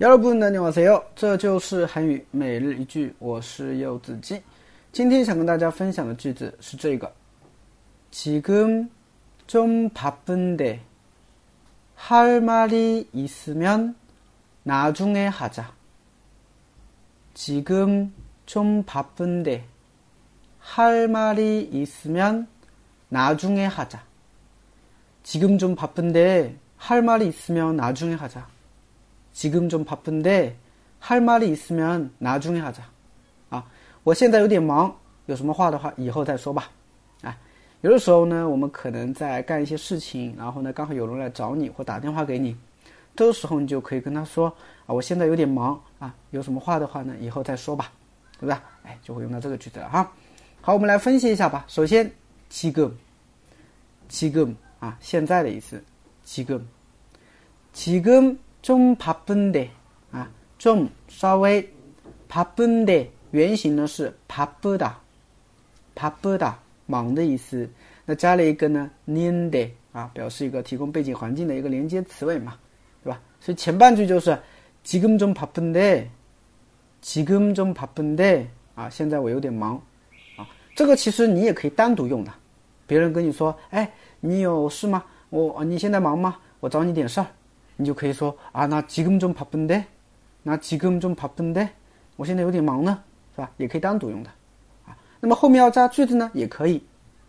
여러분 안녕하세요. 这就是韩语每日一句，我是柚子鸡。今天想跟大家分享的句子是这个：지금좀바쁜데할말이있으면나중에하자지금좀바쁜데할말이있으면나중에하자지금좀바쁜데할말이있으면나중에하자 지금좀바쁜데할말이있으면나중에하자啊，我现在有点忙，有什么话的话以后再说吧。啊，有的时候呢，我们可能在干一些事情，然后呢，刚好有人来找你或打电话给你，这个时候你就可以跟他说啊，我现在有点忙啊，有什么话的话呢，以后再说吧，对吧？哎，就会用到这个句子了哈。好，我们来分析一下吧。首先，지금지금啊，现在的意思，지금지금 좀 바쁜데啊，좀稍微바쁜데原型呢是바쁘다바쁘다忙的意思。那加了一个呢닌데啊，表示一个提供背景环境的一个连接词尾嘛，对吧？所以前半句就是지금좀바쁜데지금좀바쁜데啊，现在我有点忙啊。这个其实你也可以单独用的。别人跟你说，哎，你有事吗？我你现在忙吗？我找你点事儿。 你就可以说啊，那지금좀바쁜 데， 那지금좀바쁜 데， 我现在有点忙呢，是吧？也可以单独用的，啊，那么后面要加句子呢，也可以，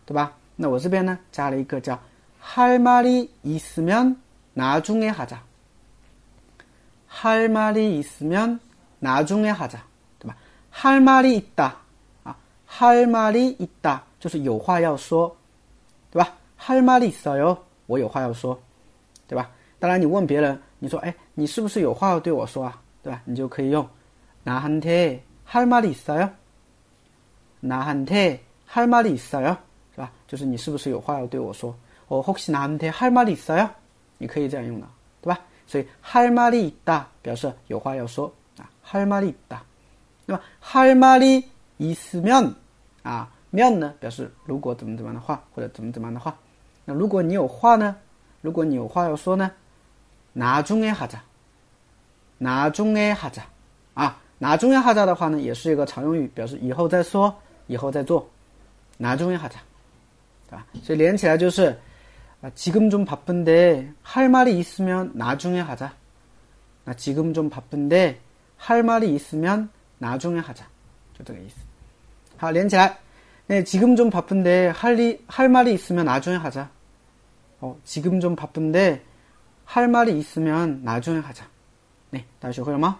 对吧？那我这边呢，加了一个叫할말이있으면나중에하 자， 할말이있으면나중에하 자， 对吧？할말이있 다， 啊，할말이있다就是有话要说，对吧？할말이있어 요， 我有话要说，对吧？ 当然，你问别人，你说：“哎，你是不是有话要对我说啊？”对吧？你就可以用“나한테할말이있어 요？ 나한테할말이있어 요？ 是吧？就是你是不是有话要对我说？哦，혹시나한테할말이있어 요？ 你可以这样用的，对吧？所以할말이있다表示有话要说啊，할말이있 다。 那么할말이있으면啊，면呢表示如果怎么怎么样的话，或者怎么怎么样的话。那如果你有话呢？如果你有话要说呢？ 나중에하 자， 나중에하 자， 啊，나중에하자的话呢，也是一个常用语，表示以后再说，以后再做。나중에하 자， 对吧？所以连起来就是啊，지금좀바쁜데할말이있으면나중에하 자。 那지금좀바쁜데할말이있으면나중에하 자， 就这个意思。好，连起来，那지금좀바쁜데할리할말이있으면나중에하 자。 哦，지금좀바쁜데 할 말이 있으면 나중에 하자. 네, 다시 그러면